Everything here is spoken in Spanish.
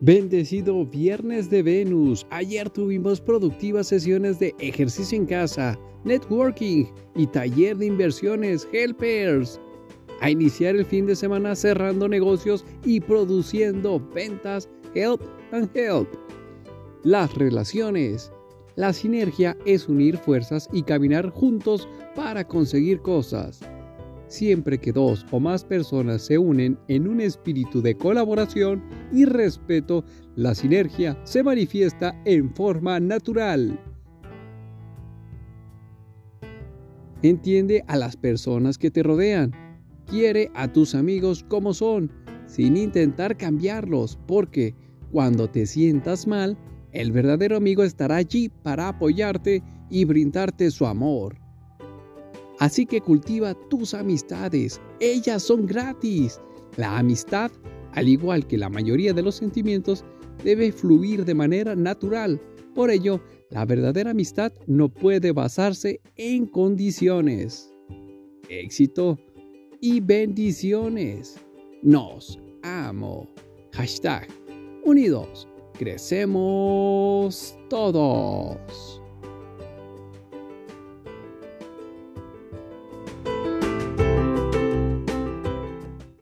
Bendecido Viernes de Venus. Ayer tuvimos productivas sesiones de ejercicio en casa, networking y taller de inversiones Helpers. A iniciar el fin de semana cerrando negocios y produciendo ventas Help and Help. Las relaciones. La sinergia es unir fuerzas y caminar juntos para conseguir cosas. Siempre que dos o más personas se unen en un espíritu de colaboración y respeto, la sinergia se manifiesta en forma natural. Entiende a las personas que te rodean. Quiere a tus amigos como son, sin intentar cambiarlos, porque cuando te sientas mal, el verdadero amigo estará allí para apoyarte y brindarte su amor. Así que cultiva tus amistades. Ellas son gratis. La amistad, al igual que la mayoría de los sentimientos, debe fluir de manera natural. Por ello, la verdadera amistad no puede basarse en condiciones. Éxito y bendiciones. Nos amo. Hashtag unidos. Crecemos todos.